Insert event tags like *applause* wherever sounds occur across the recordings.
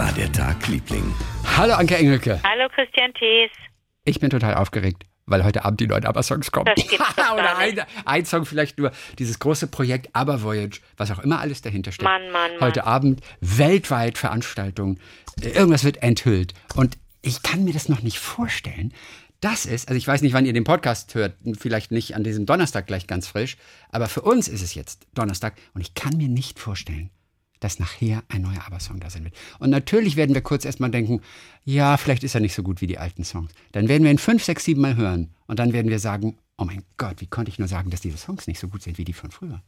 war der Tag, Liebling? Hallo Anke Engelke. Hallo Christian Thees. Ich bin total aufgeregt, weil heute Abend die neuen ABBA-Songs kommen. *laughs* Oder ein, nicht. ein Song vielleicht nur. Dieses große Projekt ABBA Voyage, was auch immer alles dahinter steckt. Mann, Mann, Mann. Heute Abend weltweit Veranstaltungen. Irgendwas wird enthüllt. Und ich kann mir das noch nicht vorstellen. Das ist, also ich weiß nicht, wann ihr den Podcast hört, vielleicht nicht an diesem Donnerstag gleich ganz frisch, aber für uns ist es jetzt Donnerstag und ich kann mir nicht vorstellen, dass nachher ein neuer ABBA-Song da sein wird. Und natürlich werden wir kurz erstmal denken, ja, vielleicht ist er nicht so gut wie die alten Songs. Dann werden wir ihn fünf, sechs, sieben Mal hören und dann werden wir sagen, oh mein Gott, wie konnte ich nur sagen, dass diese Songs nicht so gut sind wie die von früher.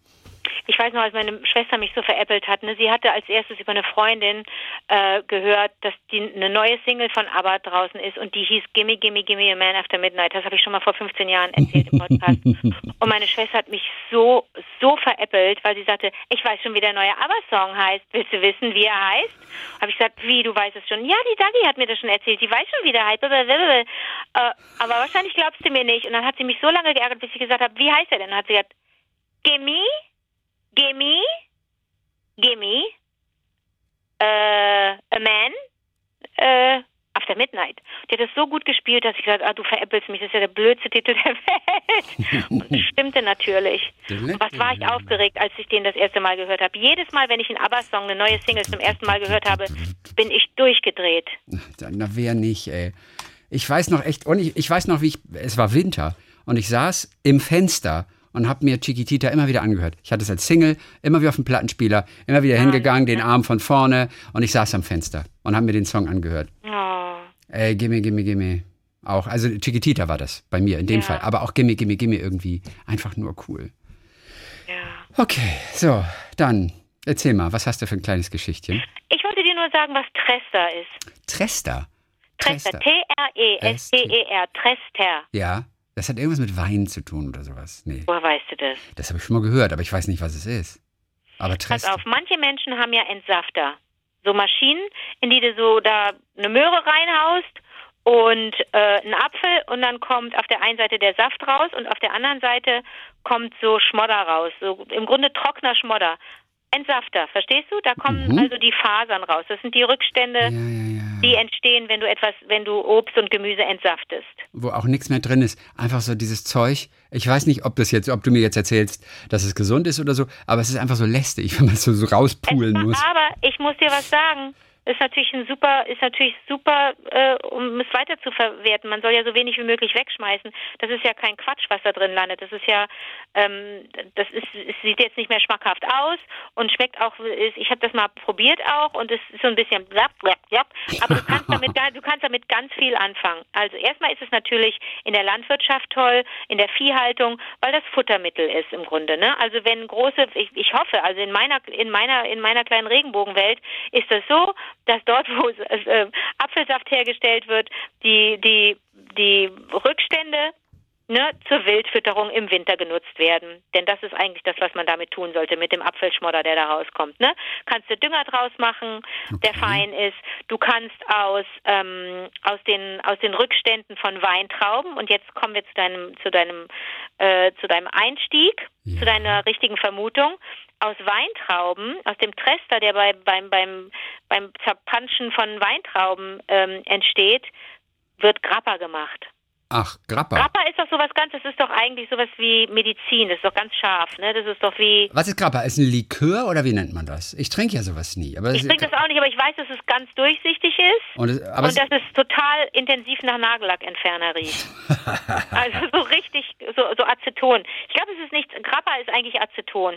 Ich weiß noch, als meine Schwester mich so veräppelt hat. Ne? Sie hatte als erstes über eine Freundin äh, gehört, dass die eine neue Single von ABBA draußen ist und die hieß Gimme, Gimme, Gimme a Man After Midnight. Das habe ich schon mal vor 15 Jahren erzählt im Podcast. *laughs* und meine Schwester hat mich so, so veräppelt, weil sie sagte, ich weiß schon, wie der neue ABBA-Song heißt. Willst du wissen, wie er heißt? Habe ich gesagt, wie, du weißt es schon? Ja, die Dagi hat mir das schon erzählt. Die weiß schon, wie der heißt. Äh, aber wahrscheinlich glaubst du mir nicht. Und dann hat sie mich so lange geärgert, bis ich gesagt habe, wie heißt er denn? Dann hat sie gesagt, Gimme, Gimme, Gimme, äh, A Man, äh, After Midnight. Die hat das so gut gespielt, dass ich gesagt ah, du veräppelst mich, das ist ja der blödste Titel der Welt. *laughs* Und das stimmte natürlich. Und was war ich aufgeregt, als ich den das erste Mal gehört habe. Jedes Mal, wenn ich einen ABBA-Song, eine neue Single zum ersten Mal gehört habe, bin ich durchgedreht. Na, wer nicht, ey. Ich weiß noch echt, und ich, ich weiß noch, wie ich, es war Winter und ich saß im Fenster und habe mir Chiquitita immer wieder angehört. Ich hatte es als Single, immer wieder auf dem Plattenspieler, immer wieder hingegangen, den Arm von vorne und ich saß am Fenster und habe mir den Song angehört. Oh. Ey, gimme, gimme, gimme. Auch, also Chiquitita war das bei mir in dem Ja. Fall, aber auch gimme, gimme, gimme irgendwie. Einfach nur cool. Ja. Okay, so, dann erzähl mal, was hast du für ein kleines Geschichtchen? Ich wollte dir nur sagen, was Trester ist. Trester. Trester. T-R-E-S-T-E-R. Trester. Ja, das hat irgendwas mit Wein zu tun oder sowas. Nee, Woher weißt du das? das habe ich schon mal gehört, aber ich weiß nicht, was es ist. Aber Pass auf, manche Menschen haben ja Entsafter. So Maschinen, in die du so da eine Möhre reinhaust und äh, einen Apfel und dann kommt auf der einen Seite der Saft raus und auf der anderen Seite kommt so Schmodder raus. So im Grunde trockener Schmodder. Entsafter, verstehst du? Da kommen Mhm. also die Fasern raus. Das sind die Rückstände, Ja, ja, ja. die entstehen, wenn du etwas, wenn du Obst und Gemüse entsaftest. Wo auch nichts mehr drin ist. Einfach so dieses Zeug. Ich weiß nicht, ob das jetzt, ob du mir jetzt erzählst, dass es gesund ist oder so, aber es ist einfach so lästig, *laughs* wenn man es so, so rauspulen Es- muss. Aber ich muss dir was sagen. Ist natürlich ein super, ist natürlich super, äh, um es weiter zu verwerten. Man soll ja so wenig wie möglich wegschmeißen. Das ist ja kein Quatsch, was da drin landet. Das ist ja, ähm, das ist, es sieht jetzt nicht mehr schmackhaft aus und schmeckt auch. ist- Ich habe das mal probiert auch und es ist so ein bisschen blapp, blapp, blapp. Aber du kannst damit, du kannst damit ganz viel anfangen. Also erstmal ist es natürlich in der Landwirtschaft toll, in der Viehhaltung, weil das Futtermittel ist im Grunde. Ne? Also wenn große, ich, ich hoffe, also in meiner, in meiner, in meiner kleinen Regenbogenwelt ist das so, dass dort, wo äh, Apfelsaft hergestellt wird, die, die, die Rückstände ne, zur Wildfütterung im Winter genutzt werden. Denn das ist eigentlich das, was man damit tun sollte, mit dem Apfelschmodder, der da rauskommt. Ne? Kannst du Dünger draus machen, der fein ist. Du kannst aus, ähm, aus, den, aus den Rückständen von Weintrauben, und jetzt kommen wir zu deinem, zu deinem, äh, zu deinem Einstieg, Ja. zu deiner richtigen Vermutung, aus Weintrauben, aus dem Trester, der bei, beim, beim, beim Zerpanschen von Weintrauben ähm, entsteht, wird Grappa gemacht. Ach, Grappa. Grappa ist doch sowas ganz, das ist doch eigentlich sowas wie Medizin, das ist doch ganz scharf, ne? Das ist doch wie. Was ist Grappa? Ist ein Likör oder wie nennt man das? Ich trinke ja sowas nie. Aber Ich es- trinke das auch nicht, aber ich weiß, dass es ganz durchsichtig ist Und, es, und dass es total intensiv nach Nagellackentferner riecht. *laughs* also so richtig, so, so Aceton. Ich glaube, es ist nicht, Grappa ist eigentlich Aceton.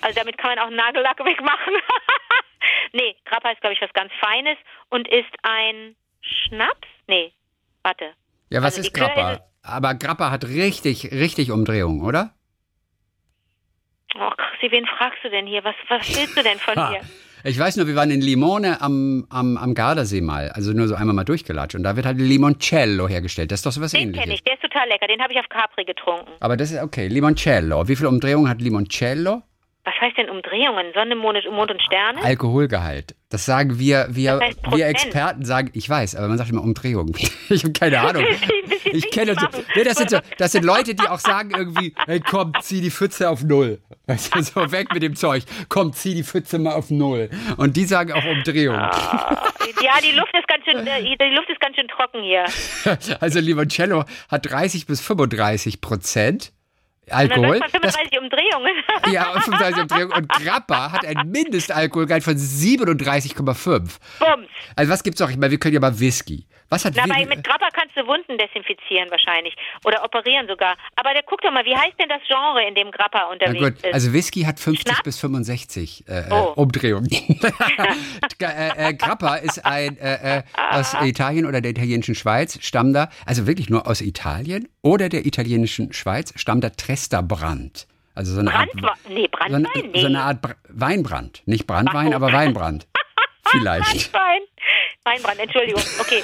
Also damit kann man auch Nagellack wegmachen. *laughs* nee, Grappa ist, glaube ich, was ganz Feines und ist ein Schnaps? Nee, warte. Ja, was also ist Grappa? Aber Grappa hat richtig, richtig Umdrehung, oder? Oh, Chrissy, wen fragst du denn hier? Was, was willst du denn von mir? Ich weiß nur, wir waren in Limone am, am, am Gardasee mal, also nur so einmal mal durchgelatscht. Und da wird halt Limoncello hergestellt. Das ist doch sowas Den kenne ähnliches. ich, der ist total lecker. Den habe ich auf Capri getrunken. Aber das ist okay. Limoncello. Wie viel Umdrehung hat Limoncello? Was heißt denn Umdrehungen? Sonne, Mond, Mond und Sterne? Alkoholgehalt. Das sagen wir, wir, Das heißt wir. Experten sagen, ich weiß, aber man sagt immer Umdrehung. *laughs* Ich habe keine Ahnung. *laughs* Ich kenne das. Nee, das, sind so, das sind Leute, die auch sagen irgendwie, hey komm, zieh die Pfütze auf Null. Weißt du, so weg mit dem Zeug. Komm, zieh die Pfütze mal auf Null. Und die sagen auch Umdrehung. Ja, die Luft ist ganz schön, die Luft ist ganz schön trocken hier. *laughs* Also Limoncello hat 30 bis 35 Prozent Alkohol. läuft man Das 35 Umdrehungen. *laughs* Ja, und 35 Umdrehungen. Und Grappa hat einen Mindestalkoholgehalt von 37,5. Bums. Also was gibt's noch? Ich meine, wir können ja mal Whisky. Was hat Na, aber mit Grappa kannst du Wunden desinfizieren wahrscheinlich. Oder operieren sogar. Aber der, guck doch mal, wie heißt denn das Genre, in dem Grappa Na unterwegs gut, ist? also Whisky hat 50 Schnaps? bis 65 äh, Oh. äh, Umdrehungen. *laughs* äh, äh, Grappa ist ein äh, äh, aus Italien oder der italienischen Schweiz, stammt da, also wirklich nur aus Italien oder der italienischen Schweiz, stammt da Tresterbrand. Also so eine Art, Brandwein? Nee, so Brandwein? eine, nee. so eine Art Br Weinbrand. Nicht Brandwein, so. aber Weinbrand. *laughs* Vielleicht. Weinbrand. Weinbrand, Entschuldigung. Okay,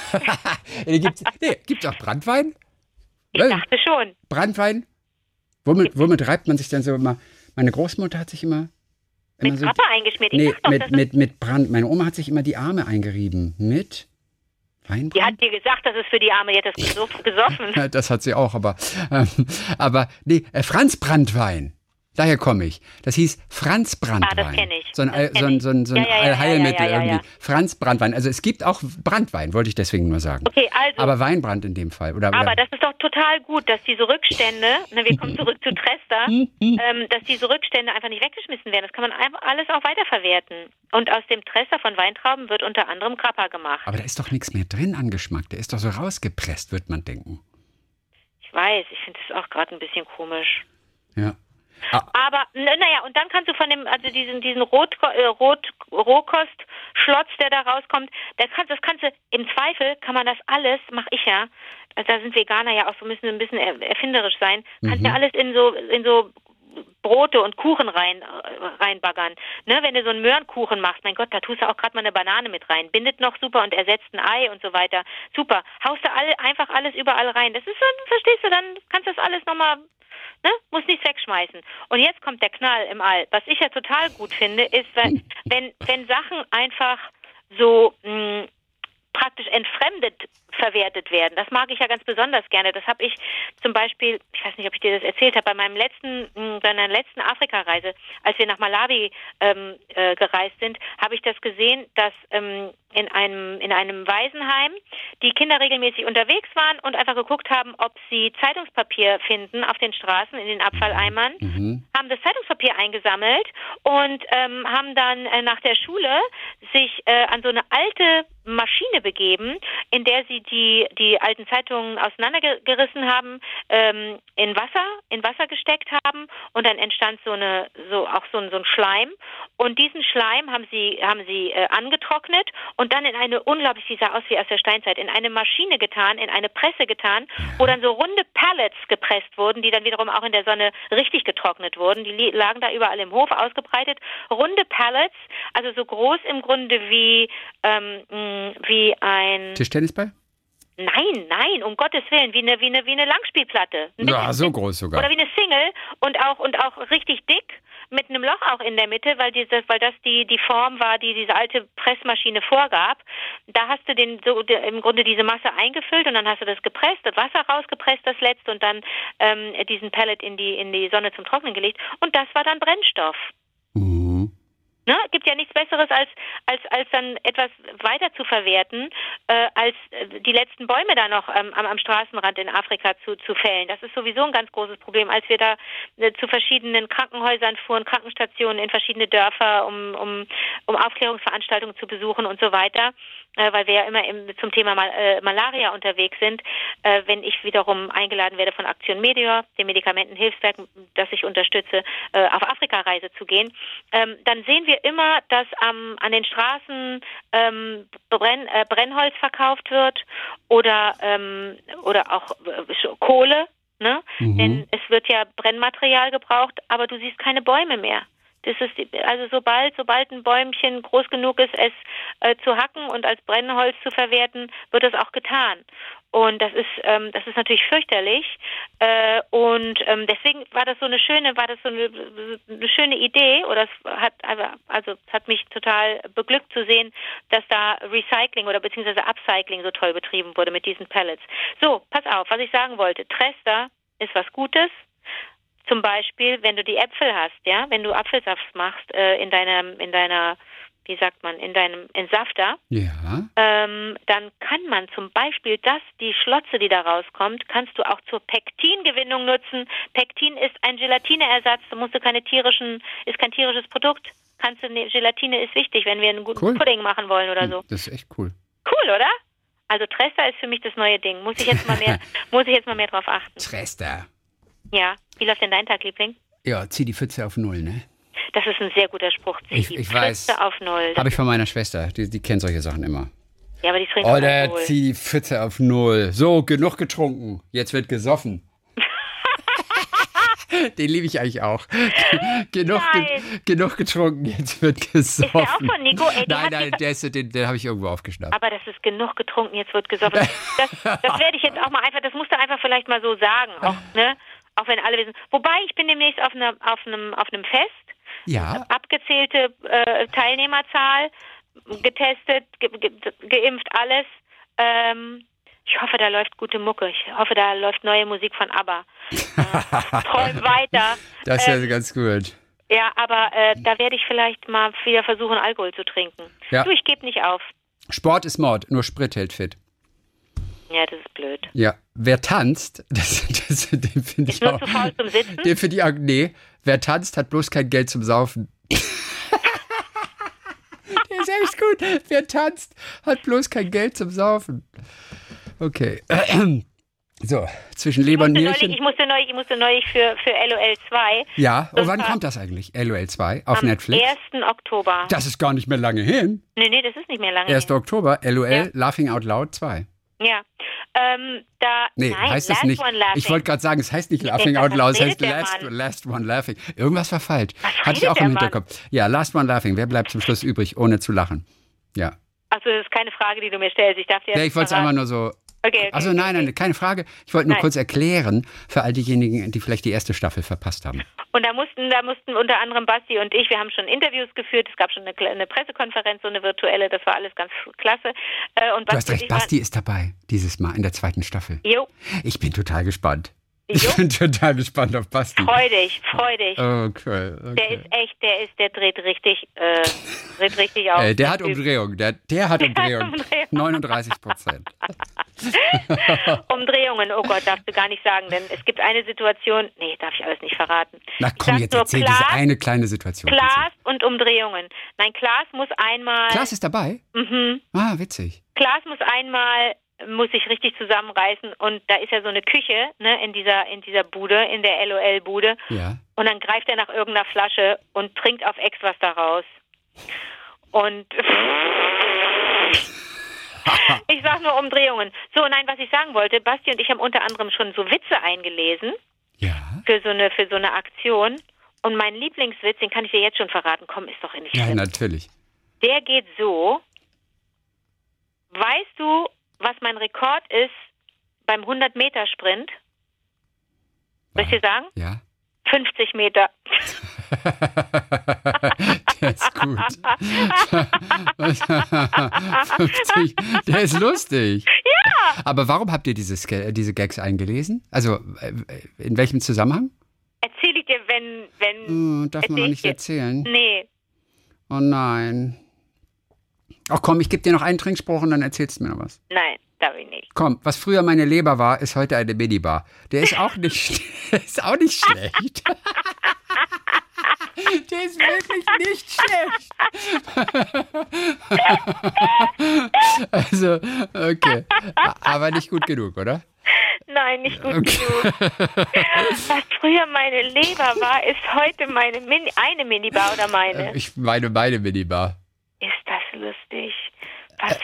nee, *laughs* gibt's, nee, gibt's auch Brandwein? ich Äh, dachte schon. Brandwein? Womit, womit reibt man sich denn so immer? Meine Großmutter hat sich immer. immer Mit so, Grappa eingeschmiert. Ich Nee, doch, mit, mit, mit Brand. Meine Oma hat sich immer die Arme eingerieben. Mit die hat Weinbrand? dir gesagt, das ist für die Arme, die hat das gesoff- gesoffen. *laughs* Das hat sie auch, aber, ähm, aber nee, äh, Franz Brandwein. Daher komme ich. Das hieß Franz Brandwein. Ah, das kenn ich. So ein, so ein, so ein, so ein Ja, ja, ja, ja, irgendwie. Franz Brandwein. Also es gibt auch Brandwein, wollte ich deswegen nur sagen. Okay, also. Aber Weinbrand in dem Fall. Oder, Aber oder, das ist doch total gut, dass diese Rückstände, ne, wir kommen zurück zu Trester, *laughs* ähm, dass diese Rückstände einfach nicht weggeschmissen werden. Das kann man alles auch weiterverwerten. Und aus dem Trester von Weintrauben wird unter anderem Grappa gemacht. aber da ist doch nichts mehr drin an Geschmack. Der ist doch so rausgepresst, wird man denken. Ich weiß, ich finde das auch gerade ein bisschen komisch. Ja. Aber n- naja, und dann kannst du von dem, also diesen, diesen Rot, äh, Rot, Rohkost-Schlotz, der da rauskommt, der kannst, das kannst du, im Zweifel kann man das alles, mache ich ja, also da sind Veganer ja auch so müssen ein bisschen er- erfinderisch sein, kannst ja alles in so, in so Brote und Kuchen rein, äh, reinbaggern. Ne, wenn du so einen Möhrenkuchen machst, mein Gott, da tust du auch gerade mal eine Banane mit rein. Bindet noch super und ersetzt ein Ei und so weiter. Super. Haust du alle, einfach alles überall rein. Das ist so, verstehst du, dann kannst du das alles nochmal Ne? Muss nichts wegschmeißen. Und jetzt kommt der Knall im All. Was ich ja total gut finde, ist, wenn, *laughs* wenn, wenn Sachen einfach so mh, praktisch entfremdet verwertet werden. Das mag ich ja ganz besonders gerne. Das habe ich zum Beispiel, ich weiß nicht, ob ich dir das erzählt habe, bei meinem letzten, mh, bei meiner letzten Afrikareise, als wir nach Malawi ähm, äh, gereist sind, habe ich das gesehen, dass ähm, in einem in einem Waisenheim die Kinder regelmäßig unterwegs waren und einfach geguckt haben, ob sie Zeitungspapier finden auf den Straßen in den Abfalleimern Mhm. haben das Zeitungspapier eingesammelt und ähm, haben dann äh, nach der Schule sich äh, an so eine alte Maschine begeben, in der sie die die alten Zeitungen auseinandergerissen haben, ähm, in Wasser in Wasser gesteckt haben und dann entstand so eine so auch so ein, so ein Schleim und diesen Schleim haben sie haben sie äh, angetrocknet und dann in eine unglaublich die sah aus wie aus der Steinzeit in eine Maschine getan, in eine Presse getan, wo dann so runde Pallets gepresst wurden, die dann wiederum auch in der Sonne richtig getrocknet wurden. Die lagen da überall im Hof ausgebreitet. Runde Pallets, also so groß im Grunde wie ähm, mh, wie ein Tischtennisball? Nein, nein, um Gottes Willen, wie eine wie eine wie eine Langspielplatte. Ein Ja, so groß sogar. oder wie eine Single und auch und auch richtig dick mit einem Loch auch in der Mitte, weil dieses, weil das die die Form war, die diese alte Pressmaschine vorgab. Da hast du den so im Grunde diese Masse eingefüllt und dann hast du das gepresst, das Wasser rausgepresst, das letzte und dann ähm, diesen Pellet in die in die Sonne zum Trocknen gelegt und das war dann Brennstoff. Mhm. Ne? Gibt ja nichts Besseres, als, als, als dann etwas weiter zu verwerten, äh, als äh, die letzten Bäume da noch ähm, am, am Straßenrand in Afrika zu, zu fällen. Das ist sowieso ein ganz großes Problem. Als wir da äh, zu verschiedenen Krankenhäusern fuhren, Krankenstationen in verschiedene Dörfer, um, um, um Aufklärungsveranstaltungen zu besuchen und so weiter, äh, weil wir ja immer im, zum Thema Mal, äh, Malaria unterwegs sind, äh, wenn ich wiederum eingeladen werde von Aktion Meteor, dem Medikamentenhilfswerk, das ich unterstütze, äh, auf Afrikareise zu gehen, ähm, dann sehen wir immer, dass ähm, an den Straßen ähm, Brenn, äh, Brennholz verkauft wird oder ähm, oder auch Kohle, ne? Mhm. Denn es wird ja Brennmaterial gebraucht, aber du siehst keine Bäume mehr. Das ist also sobald sobald ein Bäumchen groß genug ist, es äh, zu hacken und als Brennholz zu verwerten, wird das auch getan. Und das ist, ähm, das ist natürlich fürchterlich. Äh, und ähm, deswegen war das so eine schöne, war das so eine, eine schöne Idee, oder es hat also es hat mich total beglückt zu sehen, dass da Recycling oder beziehungsweise Upcycling so toll betrieben wurde mit diesen Pellets. So, pass auf, was ich sagen wollte. Trester ist was Gutes. Zum Beispiel, wenn du die Äpfel hast, ja, wenn du Apfelsaft machst äh, in deiner, in deiner wie sagt man, in deinem Entsafter, Ja. ähm, dann kann man zum Beispiel das, die Schlotze, die da rauskommt, kannst du auch zur Pektingewinnung nutzen. Pektin ist ein Gelatineersatz, da musst du keine tierischen, ist kein tierisches Produkt. Kannst du, ne, Gelatine ist wichtig, wenn wir einen guten Cool. Pudding machen wollen oder so. Das ist echt cool. Cool, oder? Also Trester ist für mich das neue Ding. Muss ich jetzt mal mehr, *laughs* muss ich jetzt mal mehr drauf achten. Trester. Ja. Wie läuft denn dein Tag, Liebling? Ja, zieh die Pfütze auf Null, ne? Das ist ein sehr guter Spruch. Zieh Ich- die ich weiß. Pfütze auf Null. Habe ich von meiner Schwester. Die, die kennt solche Sachen immer. ja, aber die trinkt Oder zieh die Pfütze auf Null. So, genug getrunken. Jetzt wird gesoffen. *laughs* Den liebe ich eigentlich auch. *laughs* genug, ge genug getrunken, jetzt wird gesoffen. der auch von Nico? Ey, nein, nein, der, ist, den, den habe ich irgendwo aufgeschnappt. Aber das ist genug getrunken, jetzt wird gesoffen. Das, das werde ich jetzt auch mal einfach, das musst du einfach vielleicht mal so sagen, auch, ne? Auch wenn alle wissen. Wobei, ich bin demnächst auf, einer, auf, einem, auf einem Fest, Ja, abgezählte äh, Teilnehmerzahl, getestet, ge ge geimpft, alles. Ähm, ich hoffe, da läuft gute Mucke. Ich hoffe, da läuft neue Musik von ABBA. Äh, *laughs* träum weiter. das ist ja Ähm, ganz gut. ja, aber äh, da werde ich vielleicht mal wieder versuchen, Alkohol zu trinken. Ja. Du, ich gebe nicht auf. Sport ist Mord, nur Sprit hält fit. Ja, das ist blöd. Ja, wer tanzt, *laughs* das, das, den finde ich nur auch. zu faul zum Sitzen? Den finde ich auch, nee, wer tanzt, hat bloß kein Geld zum Saufen. *laughs* Der ist echt gut. Wer tanzt, hat bloß kein Geld zum Saufen. Okay. *clears throat* So, zwischen Leber und neulich, ich Nierchen. musste neulich, ich musste neulich für, für LOL 2 Ja, oh, wann kommt das eigentlich? LOL 2 auf am Netflix? 1. Oktober. Das ist gar nicht mehr lange hin. nee, nee, das ist nicht mehr lange. 1. Oktober, LOL, Ja. Laughing Out Loud 2. Ja. Ähm, da, Nee, nein, heißt last das nicht. One laughing. Ich wollte gerade sagen, es heißt nicht Laughing was Out Loud, es heißt last, Mann? last One Laughing. Irgendwas war falsch. Was Hatte ich auch im Mann? Hinterkopf. Ja, Last One Laughing. Wer bleibt zum Schluss übrig, ohne zu lachen? Ja. Achso, das ist keine Frage, die du mir stellst. Ich darf dir Ja, jetzt ich wollte es einmal nur so. Okay, okay, Also nein, nein, keine Frage. Ich wollte nur Nein. kurz erklären für all diejenigen, die vielleicht die erste Staffel verpasst haben. Und da mussten, da mussten unter anderem Basti und ich, wir haben schon Interviews geführt, es gab schon eine, eine Pressekonferenz, so eine virtuelle, das war alles ganz klasse. Äh, und Du hast Basti recht, Basti ist dabei, dieses Mal in der zweiten Staffel. Jo, Ich bin total gespannt. Ich Jo. bin total gespannt auf Basti. freu dich, freu dich. Oh, cool. Der Okay. ist echt, der ist, der dreht richtig, äh, dreht richtig *laughs* auf. Äh, der hat. Umdrehung. Der, der hat *laughs* Umdrehung. Umdrehung. 39 Prozent. *laughs* Umdrehungen, oh Gott, darfst du gar nicht sagen, denn es gibt eine Situation, nee, darf ich alles nicht verraten. Na komm, jetzt erzähl Klaas, diese eine kleine Situation. Klaas und Umdrehungen. Nein, Klaas muss einmal, Klaas ist dabei? mhm, Ah, witzig. Klaas muss einmal, muss sich richtig zusammenreißen und da ist ja so eine Küche, ne, in dieser, in dieser Bude, in der LOL-Bude Ja. und dann greift er nach irgendeiner Flasche und trinkt auf Ex was daraus. Und *laughs* ich sag nur Umdrehungen. So, nein, was ich sagen wollte, Basti und ich haben unter anderem schon so Witze eingelesen Ja. für so eine, für so eine Aktion. Und mein Lieblingswitz, den kann ich dir jetzt schon verraten. Komm, ist doch nicht Ja, schlimm. natürlich. Der geht so. Weißt du, was mein Rekord ist beim 100-Meter-Sprint? Soll ich dir sagen? Ja. 50 Meter. *laughs* Der ist gut. 50, *laughs* der ist lustig. Ja. Aber warum habt ihr diese, Ske- diese Gags eingelesen? Also, äh, in welchem Zusammenhang? Erzähle ich dir, wenn, wenn. Hm, darf man noch ich nicht dir. erzählen. Nee. Oh nein. Ach komm, ich gebe dir noch einen Trinkspruch und dann erzählst du mir noch was. Nein, darf ich nicht. Komm, was früher meine Leber war, ist heute eine Minibar. Der ist auch nicht, *laughs* *laughs* ist auch nicht schlecht. *laughs* Der ist wirklich nicht schlecht. Also, okay. Aber nicht gut genug, oder? Nein, nicht gut Okay. genug. Was früher meine Leber war, ist heute meine Mini eine Minibar oder meine. Ich meine meine Minibar. Ist das lustig? Was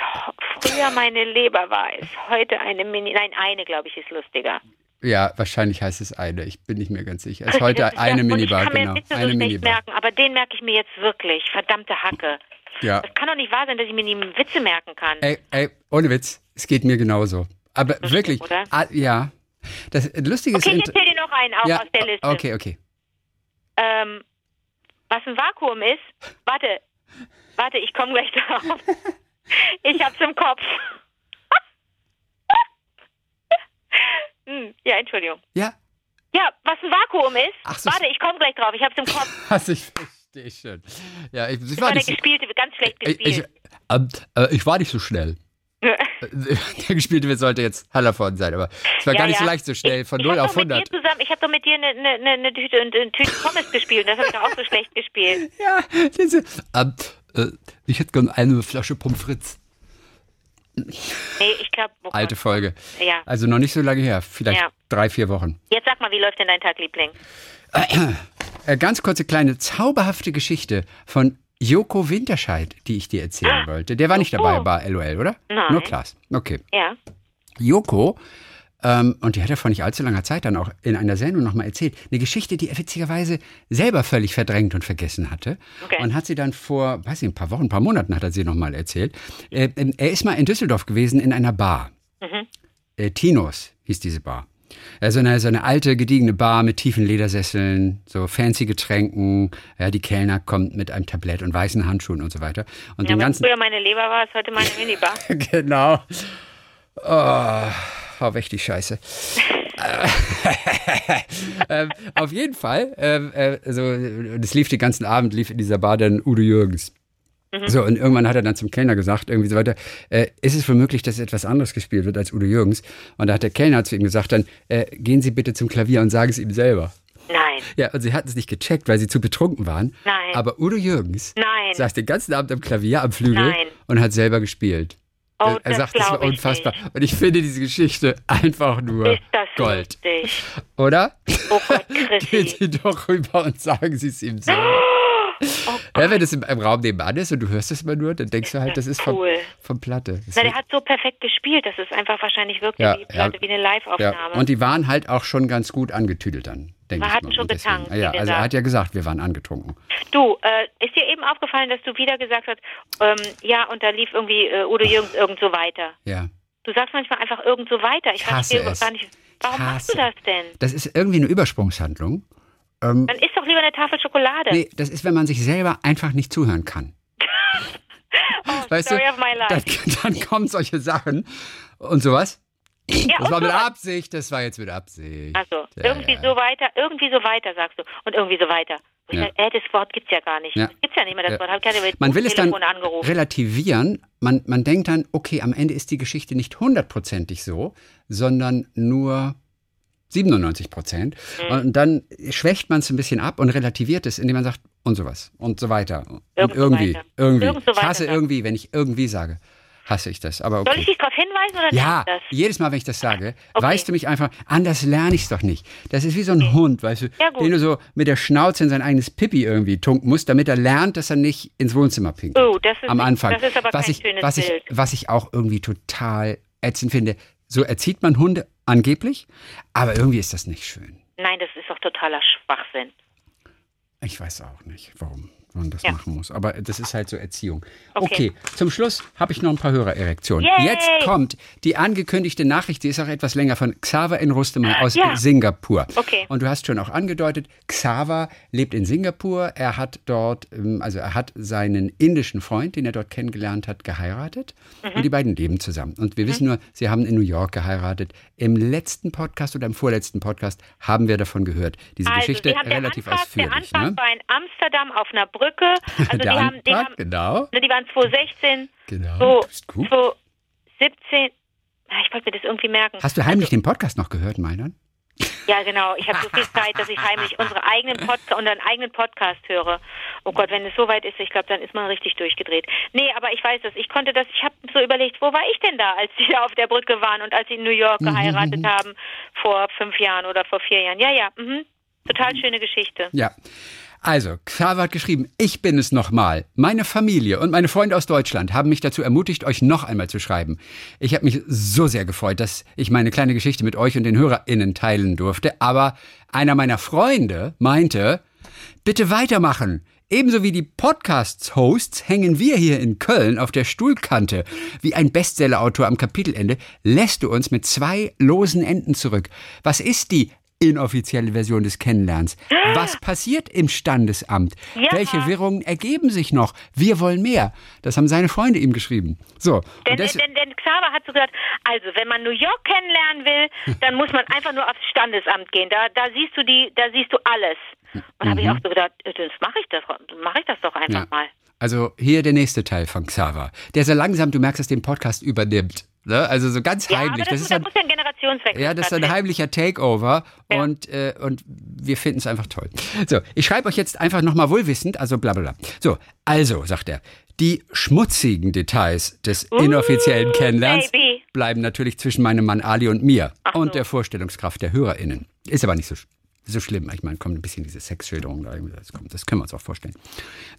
früher meine Leber war, ist heute eine Mini. Nein, eine, glaube ich, ist lustiger. Ja, wahrscheinlich heißt es eine. Ich bin nicht mehr ganz sicher. Es ist heute eine ja- Minibar, ich kann genau. mir Witze so Eine Minibar. merken, aber den merke ich mir jetzt wirklich. Verdammte Hacke. Ja. Das kann doch nicht wahr sein, dass ich mir die Witze merken kann. Ey, ey, ohne Witz, es geht mir genauso. aber So wirklich, ah, ja. Das Lustige Okay, ich ist... erzähl dir noch einen auch ja, aus der Liste. okay, okay. Ähm, was ein Vakuum ist. Warte, warte, ich komme gleich drauf. *laughs* Ich hab's im Kopf. *laughs* Hm, ja, Entschuldigung. Ja, Ja, was ein Vakuum ist. Ach so. Warte, ich komme gleich drauf. Ich hab's im Kopf. *laughs* also ich verstehe schon. Ja, ich, ich war war nicht so... gespielte, ganz schlecht Ich, ich, gespielt. ähm, äh, ich war nicht so schnell. Der gespielte wird sollte jetzt Hallervorden sein, aber es war Ja, gar nicht so ja. leicht so schnell, von ich 0 hab auf doch mit 100. Dir zusammen, ich habe doch mit dir eine, eine, eine, eine, Tüte, eine Tüte Pommes gespielt. Das habe ich doch auch so schlecht gespielt. Ja, diese, ähm, äh, ich hätte gern eine Flasche Pommes frites. Nee, ich glaube. Oh Alte. Folge. Ja. Also noch nicht so lange her, vielleicht Ja. drei, vier Wochen. Jetzt sag mal, wie läuft denn dein Tag, Liebling? Äh, ganz kurze kleine zauberhafte Geschichte von Joko Winterscheid, die ich dir erzählen wollte. Der war nicht dabei Joko? bei LOL, oder? Nein. Nur Klaas. Okay. Ja. Joko, ähm, und die hat er vor nicht allzu langer Zeit dann auch in einer Sendung nochmal erzählt, eine Geschichte, die er witzigerweise selber völlig verdrängt und vergessen hatte. Okay. Und hat sie dann vor, weiß ich, ein paar Wochen, ein paar Monaten hat er sie nochmal erzählt. Äh, ähm, er ist mal in Düsseldorf gewesen in einer Bar. Mhm. Äh, Tinos hieß diese Bar. Also eine, so eine alte, gediegene Bar mit tiefen Ledersesseln, so fancy Getränken. Ja, die Kellner kommt mit einem Tablett und weißen Handschuhen und so weiter. Und Ja, den ganzen früher meine Leber war, ist heute meine *laughs* Minibar. genau. Oh, hau weg die Scheiße. *laughs* ähm, auf jeden Fall, ähm, äh, so, das lief den ganzen Abend, lief in dieser Bar dann Udo Jürgens. So, und irgendwann hat er dann zum Kellner gesagt, irgendwie so weiter, äh, ist es wohl möglich, dass etwas anderes gespielt wird als Udo Jürgens? Und da hat der Kellner zu ihm gesagt dann, äh, gehen Sie bitte zum Klavier und sagen es ihm selber. Nein. Ja, und sie hatten es nicht gecheckt, weil sie zu betrunken waren. Nein. Aber Udo Jürgens Nein. saß den ganzen Abend am Klavier, am Flügel Nein. und hat selber gespielt. Oh, er das sagt, das war glaub ich unfassbar. Und ich finde diese Geschichte einfach nur Ist das Gold. lustig? Oder? Oh Gott, *laughs* Gehen. Sie doch rüber und sagen Sie es ihm selber. *gasps* Oh Ja, wenn es im, im Raum nebenan ist und du hörst es immer nur, dann denkst du halt, das ist vom, Cool. vom Platte. Das Na, der hat so perfekt gespielt, dass es einfach wahrscheinlich wirkt Ja, wie, Platte, ja. wie eine ja. Live-Aufnahme. Und die waren halt auch schon ganz gut angetüdelt dann, denke Wir ich hatten mal. schon Und deswegen- getankt, Ah Ja, also er hat ja gesagt, wir waren angetrunken. Du, äh, ist dir eben aufgefallen, dass du wieder gesagt hast, ähm, ja, und da lief irgendwie äh, Udo Jürgens irgend so weiter. Ja. Du sagst manchmal einfach irgend so weiter. Ich hasse verstehe es. gar nicht. Warum Ich machst du hasse. das denn? Das ist irgendwie eine Übersprungshandlung. Dann isst doch lieber eine Tafel Schokolade. Nee, das ist, wenn man sich selber einfach nicht zuhören kann. *laughs* oh, Weißt story du, of my life. dann, *laughs* dann kommen solche Sachen und sowas. ja, Das war mit. Absicht, das war jetzt mit Absicht. Also, Ja, irgendwie ja. so weiter, irgendwie so weiter, sagst du. Und irgendwie so weiter. Ja. sag, äh, das Wort gibt's ja gar nicht. Ja. Das gibt's ja nicht mehr, das. Wort. Man will es dann angerufen. relativieren. Man, man denkt dann, okay, am Ende ist die Geschichte nicht hundertprozentig so, sondern nur 97 Prozent. Mhm. Und dann schwächt man es ein bisschen ab und relativiert es, indem man sagt, und sowas und so weiter. Und Irgend so irgendwie, weiter. irgendwie. Irgend so ich hasse sagen. irgendwie, wenn ich irgendwie sage, hasse ich das. Aber okay. Soll ich dich darauf hinweisen oder Ja, jedes Mal, wenn ich das sage, *laughs* Okay. weißt du mich einfach, anders lerne ich es doch nicht. Das ist wie so ein Hund, weißt du, Ja, den du so mit der Schnauze in sein eigenes Pipi irgendwie tunken musst, damit er lernt, dass er nicht ins Wohnzimmer pinkelt. Oh, das ist Am Anfang. das ist aber was kein ich, schönes was ich, Bild. Was ich auch irgendwie total ätzend finde. So erzieht man Hunde angeblich, aber irgendwie ist das nicht schön. Nein, das ist doch totaler Schwachsinn. Ich weiß auch nicht, warum man das Ja. machen muss. Aber das ist halt so Erziehung. Okay, Okay. zum Schluss habe ich noch ein paar Hörererektionen. Yay! Jetzt kommt die angekündigte Nachricht, die ist auch etwas länger von Xaver in Rustemal aus Ja. Singapur. Okay. Und du hast schon auch angedeutet, Xaver lebt in Singapur. Er hat dort, ähm, also er hat seinen indischen Freund, den er dort kennengelernt hat, geheiratet. Mhm. Und die beiden leben zusammen. Und wir wissen nur, sie haben in New York geheiratet. Im letzten Podcast oder im vorletzten Podcast haben wir davon gehört. Diese Also, Geschichte relativ Antrag, ausführlich. Der Antrag ne? war in Amsterdam auf einer Brücke. *laughs* Also Der die haben, die haben, genau. ne, die waren 2016, Genau. so, Du bist gut. 2017. Ah, Ich wollte mir das irgendwie merken. Hast du heimlich den Podcast noch gehört, Meinern? Ja, genau. Ich habe so viel *laughs* Zeit, dass ich heimlich unsere eigenen unseren eigenen Podcast höre. Oh Gott, wenn es soweit ist, ich glaube, dann ist man richtig durchgedreht. Nee, aber ich weiß es. Ich konnte das, ich habe so überlegt, wo war ich denn da, als sie da auf der Brücke waren und als sie in New York Mhm, geheiratet haben vor fünf Jahren oder vor vier Jahren. Ja, ja. Mhm. Total schöne Geschichte. Ja. Also, Xaver hat geschrieben, ich bin es nochmal. Meine Familie und meine Freunde aus Deutschland haben mich dazu ermutigt, euch noch einmal zu schreiben. Ich habe mich so sehr gefreut, dass ich meine kleine Geschichte mit euch und den HörerInnen teilen durfte. Aber einer meiner Freunde meinte, bitte weitermachen. ebenso wie die Podcast-Hosts hängen wir hier in Köln auf der Stuhlkante. Wie ein Bestseller-Autor am Kapitelende lässt du uns mit zwei losen Enden zurück. Was ist die inoffizielle Version des Kennenlernens. *gasps* Was passiert im Standesamt? Ja. Welche Wirrungen ergeben sich noch? Wir wollen mehr. Das haben seine Freunde ihm geschrieben. So. Denn, das, denn, denn Xaver hat so gesagt, also wenn man New York kennenlernen will, dann muss man einfach nur aufs Standesamt gehen. Da, da siehst du die, da siehst du alles. Und habe ich auch so gedacht, äh, das mache ich das, mache ich das doch einfach Ja. mal. also hier der nächste Teil von Xaver, der so langsam, du merkst es, den Podcast übernimmt. Ne? Also so ganz Ja, heimlich. aber das, ist ein, muss ja ein Generationswechsel ja, das ist ein heimlicher Takeover Ja. und, äh, und wir finden es einfach toll. So, ich schreibe euch jetzt einfach nochmal wohlwissend, also bla bla bla. So, also, sagt er, die schmutzigen Details des inoffiziellen Kennenlernens baby. bleiben natürlich zwischen meinem Mann Ali und mir Ach und so. der Vorstellungskraft der HörerInnen. Ist aber nicht so, so schlimm. Ich meine, kommt ein bisschen diese Sexschilderung da. Das, kommt, das können wir uns auch vorstellen.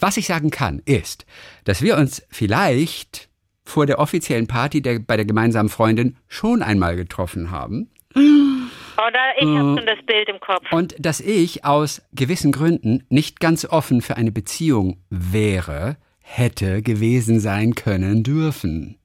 Was ich sagen kann, ist, dass wir uns vielleicht vor der offiziellen Party der, bei der gemeinsamen Freundin schon einmal getroffen haben Oder ich Äh. habe schon das Bild im Kopf. und dass ich aus gewissen Gründen nicht ganz offen für eine Beziehung wäre, hätte gewesen sein können dürfen.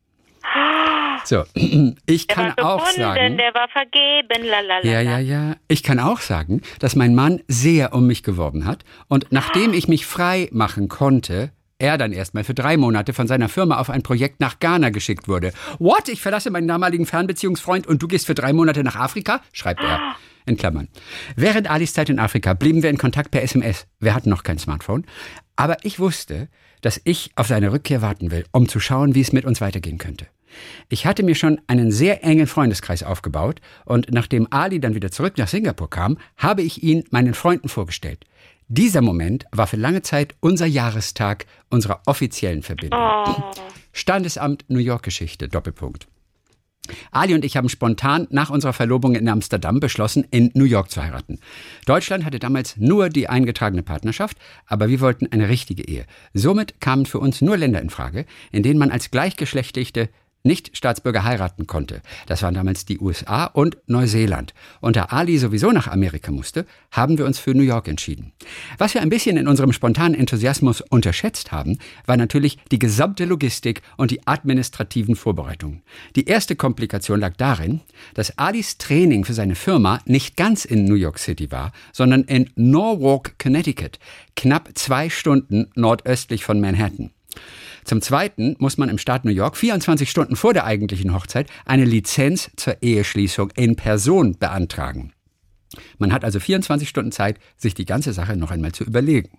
So, *clears throat* ich Der kann war auch sagen. der war vergeben, lalala. Ja, ja, ja. Ich kann auch sagen, dass mein Mann sehr um mich geworben hat und nachdem ich mich frei machen konnte, er dann erstmal für drei Monate von seiner Firma auf ein Projekt nach Ghana geschickt wurde. What? Ich verlasse meinen damaligen Fernbeziehungsfreund und du gehst für drei Monate nach Afrika? schreibt er. In Klammern. Während Alis Zeit in Afrika blieben wir in Kontakt per SMS. Wir hatten noch kein Smartphone. Aber ich wusste, dass ich auf seine Rückkehr warten will, um zu schauen, wie es mit uns weitergehen könnte. Ich hatte mir schon einen sehr engen Freundeskreis aufgebaut und nachdem Ali dann wieder zurück nach Singapur kam, habe ich ihn meinen Freunden vorgestellt. Dieser Moment war für lange Zeit unser Jahrestag unserer offiziellen Verbindung. Standesamt New York Geschichte, Doppelpunkt. Ali und ich haben spontan nach unserer Verlobung in Amsterdam beschlossen, in New York zu heiraten. Deutschland hatte damals nur die eingetragene Partnerschaft, aber wir wollten eine richtige Ehe. Somit kamen für uns nur Länder in Frage, in denen man als gleichgeschlechtliche nicht-Staatsbürger heiraten konnte. Das waren damals die USA und Neuseeland. Und da Ali sowieso nach Amerika musste, haben wir uns für New York entschieden. Was wir ein bisschen in unserem spontanen Enthusiasmus unterschätzt haben, war natürlich die gesamte Logistik und die administrativen Vorbereitungen. Die erste Komplikation lag darin, dass Alis Training für seine Firma nicht ganz in New York City war, sondern in Norwalk, Connecticut, knapp zwei Stunden nordöstlich von Manhattan. Zum Zweiten muss man im Staat New York 24 Stunden vor der eigentlichen Hochzeit eine Lizenz zur Eheschließung in Person beantragen. Man hat also 24 Stunden Zeit, sich die ganze Sache noch einmal zu überlegen.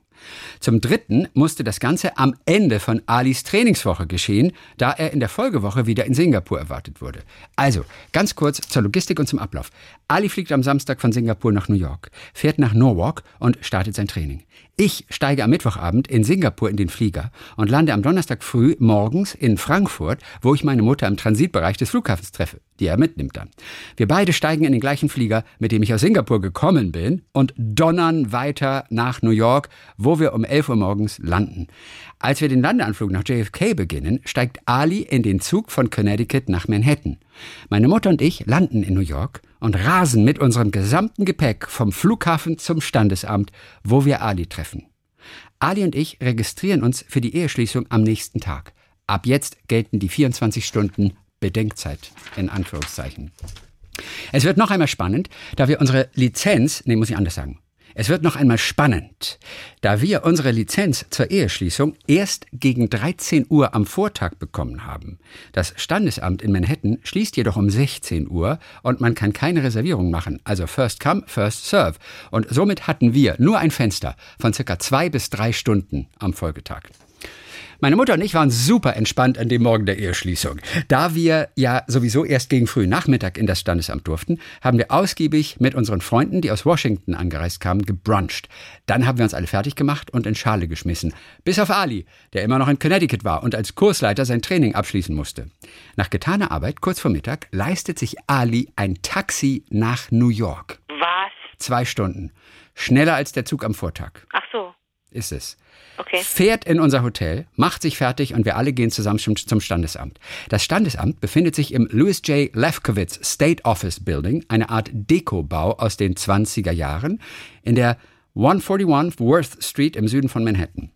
Zum Dritten musste das Ganze am Ende von Alis Trainingswoche geschehen, da er in der Folgewoche wieder in Singapur erwartet wurde. Also, ganz kurz zur Logistik und zum Ablauf. Ali fliegt am Samstag von Singapur nach New York, fährt nach Norwalk und startet sein Training. Ich steige am Mittwochabend in Singapur in den Flieger und lande am Donnerstag früh morgens in Frankfurt, wo ich meine Mutter im Transitbereich des Flughafens treffe, die er mitnimmt dann. Wir beide steigen in den gleichen Flieger, mit dem ich aus Singapur gekommen bin, und donnern weiter nach New York, wo wir um 11 Uhr morgens landen. Als wir den Landeanflug nach JFK beginnen, steigt Ali in den Zug von Connecticut nach Manhattan. Meine Mutter und ich landen in New York und rasen mit unserem gesamten Gepäck vom Flughafen zum Standesamt, wo wir Ali treffen. Ali und ich registrieren uns für die Eheschließung am nächsten Tag. Ab jetzt gelten die 24 Stunden Bedenkzeit in Anführungszeichen. Es wird noch einmal spannend, da wir unsere Lizenz, nee, muss ich anders sagen. Es wird noch einmal spannend, da wir unsere Lizenz zur Eheschließung erst gegen 13 Uhr am Vortag bekommen haben. Das Standesamt in Manhattan schließt jedoch um 16 Uhr und man kann keine Reservierung machen, also first come, first serve. Und somit hatten wir nur ein Fenster von circa zwei bis drei Stunden am Folgetag. Meine Mutter und ich waren super entspannt an dem Morgen der Eheschließung. Da wir ja sowieso erst gegen frühen Nachmittag in das Standesamt durften, haben wir ausgiebig mit unseren Freunden, die aus Washington angereist kamen, gebruncht. Dann haben wir uns alle fertig gemacht und in Schale geschmissen. Bis auf Ali, der immer noch in Connecticut war und als Kursleiter sein Training abschließen musste. Nach getaner Arbeit, kurz vor Mittag, leistet sich Ali ein Taxi nach New York. Was? Zwei Stunden. Schneller als der Zug am Vortag. Ach so. Ist es Okay. fährt in unser Hotel, macht sich fertig und wir alle gehen zusammen zum, Standesamt. Das Standesamt befindet sich im Louis J. Lefkowitz State Office Building, eine Art Dekobau aus den 20er Jahren, in der 141 Worth Street im Süden von Manhattan.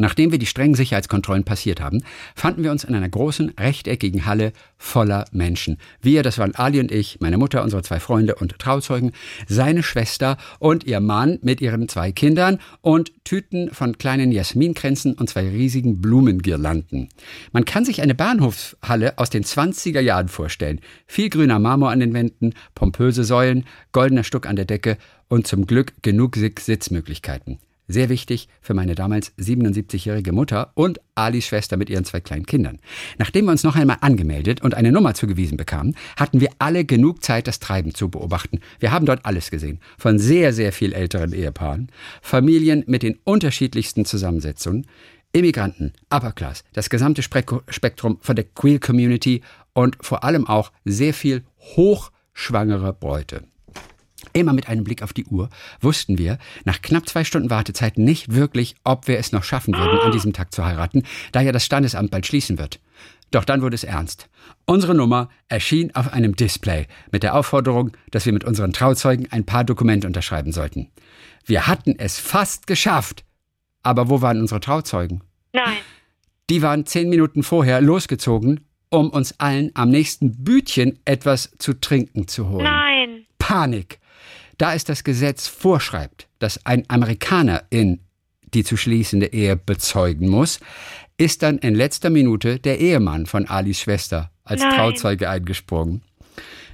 Nachdem wir die strengen Sicherheitskontrollen passiert haben, fanden wir uns in einer großen, rechteckigen Halle voller Menschen. Wir, das waren Ali und ich, meine Mutter, unsere zwei Freunde und Trauzeugen, seine Schwester und ihr Mann mit ihren zwei Kindern und Tüten von kleinen Jasminkränzen und zwei riesigen Blumengirlanden. Man kann sich eine Bahnhofshalle aus den 20er Jahren vorstellen. Viel grüner Marmor an den Wänden, pompöse Säulen, goldener Stuck an der Decke und zum Glück genug Sitzmöglichkeiten. Sehr wichtig für meine damals 77-jährige Mutter und Alis Schwester mit ihren zwei kleinen Kindern. Nachdem wir uns noch einmal angemeldet und eine Nummer zugewiesen bekamen, hatten wir alle genug Zeit, das Treiben zu beobachten. Wir haben dort alles gesehen. Von sehr, sehr viel älteren Ehepaaren, Familien mit den unterschiedlichsten Zusammensetzungen, Immigranten, Upper Class, das gesamte Spektrum von der Queer Community und vor allem auch sehr viel hochschwangere Bräute. Immer mit einem Blick auf die Uhr wussten wir nach knapp zwei Stunden Wartezeit nicht wirklich, ob wir es noch schaffen würden, an diesem Tag zu heiraten, da ja das Standesamt bald schließen wird. Doch dann wurde es ernst. Unsere Nummer erschien auf einem Display mit der Aufforderung, dass wir mit unseren Trauzeugen ein paar Dokumente unterschreiben sollten. Wir hatten es fast geschafft. Aber wo waren unsere Trauzeugen? Nein. Die waren zehn Minuten vorher losgezogen, um uns allen am nächsten Bütchen etwas zu trinken zu holen. Nein. Panik da es das Gesetz vorschreibt, dass ein Amerikaner in die zu schließende Ehe bezeugen muss, ist dann in letzter Minute der Ehemann von Alis Schwester als Nein. Trauzeuge eingesprungen.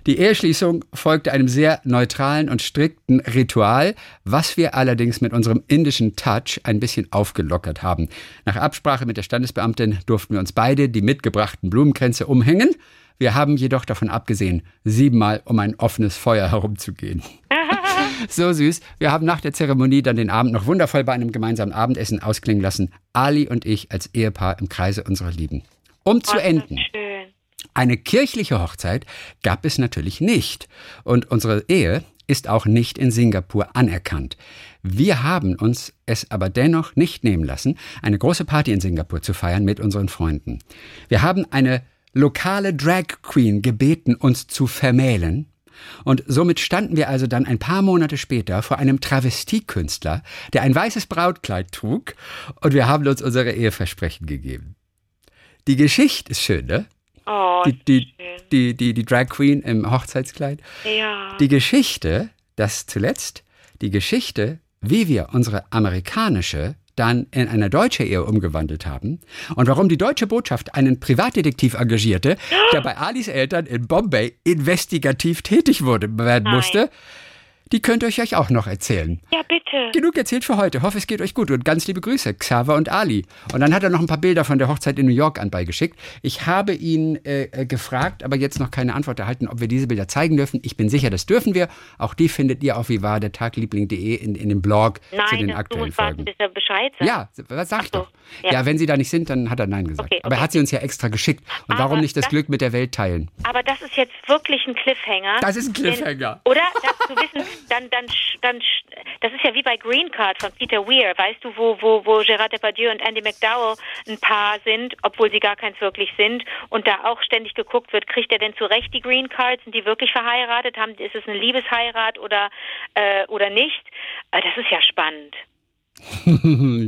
Die Eheschließung folgte einem sehr neutralen und strikten Ritual, was wir allerdings mit unserem indischen Touch ein bisschen aufgelockert haben. Nach Absprache mit der Standesbeamtin durften wir uns beide die mitgebrachten Blumenkränze umhängen. Wir haben jedoch davon abgesehen, siebenmal um ein offenes Feuer herumzugehen. *laughs* so süß. Wir haben nach der Zeremonie dann den Abend noch wundervoll bei einem gemeinsamen Abendessen ausklingen lassen. Ali und ich als Ehepaar im Kreise unserer Lieben. Um zu enden. Eine kirchliche Hochzeit gab es natürlich nicht. Und unsere Ehe ist auch nicht in Singapur anerkannt. Wir haben uns es aber dennoch nicht nehmen lassen, eine große Party in Singapur zu feiern mit unseren Freunden. Wir haben eine lokale Drag Queen gebeten, uns zu vermählen. Und somit standen wir also dann ein paar Monate später vor einem Travestiekünstler, der ein weißes Brautkleid trug, und wir haben uns unsere Eheversprechen gegeben. Die Geschichte ist schön, ne? Oh, die, die, die, die, die Drag Queen im Hochzeitskleid. Ja. Die Geschichte, das zuletzt, die Geschichte, wie wir unsere amerikanische dann in eine deutsche Ehe umgewandelt haben und warum die deutsche Botschaft einen Privatdetektiv engagierte, *gasps* der bei Alis Eltern in Bombay investigativ tätig wurde, werden Nein. musste, die könnt ihr euch auch noch erzählen. Ja, bitte. Genug erzählt für heute. Hoffe, es geht euch gut und ganz liebe Grüße, Xaver und Ali. Und dann hat er noch ein paar Bilder von der Hochzeit in New York anbeigeschickt. Ich habe ihn äh, äh, gefragt, aber jetzt noch keine Antwort erhalten, ob wir diese Bilder zeigen dürfen. Ich bin sicher, das dürfen wir. Auch die findet ihr auf vivardertagliebling.de in, in dem Blog Nein, zu den aktuellen Folgen. Nein, bis er Bescheid sagt. Ja, was sag ich so, doch. Ja. ja. wenn sie da nicht sind, dann hat er Nein gesagt. Okay, okay. Aber er hat sie uns ja extra geschickt. Und aber warum nicht das, das, Glück mit der Welt teilen? Aber das ist jetzt wirklich ein Cliffhanger. Das ist ein Cliffhanger. Den, oder? Dass du wissen, dann, dann dann, das ist ja wie bei Green Card von Peter Weir, weißt du, wo, wo, wo Gerard Depardieu und Andy McDowell ein Paar sind, obwohl sie gar keins wirklich sind und da auch ständig geguckt wird, kriegt er denn zurecht die Green Cards, sind die wirklich verheiratet, haben, ist es eine Liebesheirat oder, äh, oder nicht? Äh, das ist ja spannend. *laughs*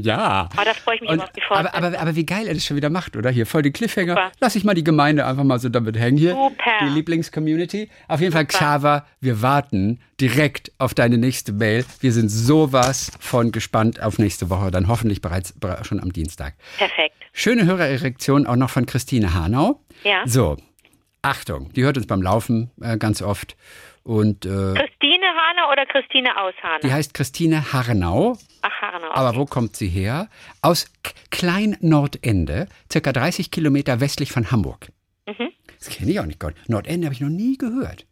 ja. Aber da freue ich mich und, auf die Folge. Aber, aber, aber, wie geil er das schon wieder macht, oder? Hier voll die Cliffhanger. Super. Lass ich mal die Gemeinde einfach mal so damit hängen hier. Super. Die Lieblingscommunity. Auf jeden Fall, Xaver, wir warten direkt auf deine nächste Mail. Wir sind sowas von gespannt auf nächste Woche, dann hoffentlich bereits schon am Dienstag. Perfekt. Schöne Hörererektion auch noch von Christine Hanau. Ja. So, Achtung, die hört uns beim Laufen äh, ganz oft. Und, äh, Christine Hanau oder Christine aus Hanau? Die heißt Christine Harnau. Aber wo kommt sie her? Aus Klein-Nordende, circa 30 Kilometer westlich von Hamburg. Mhm. Das kenne ich auch nicht. Nordende habe ich noch nie gehört.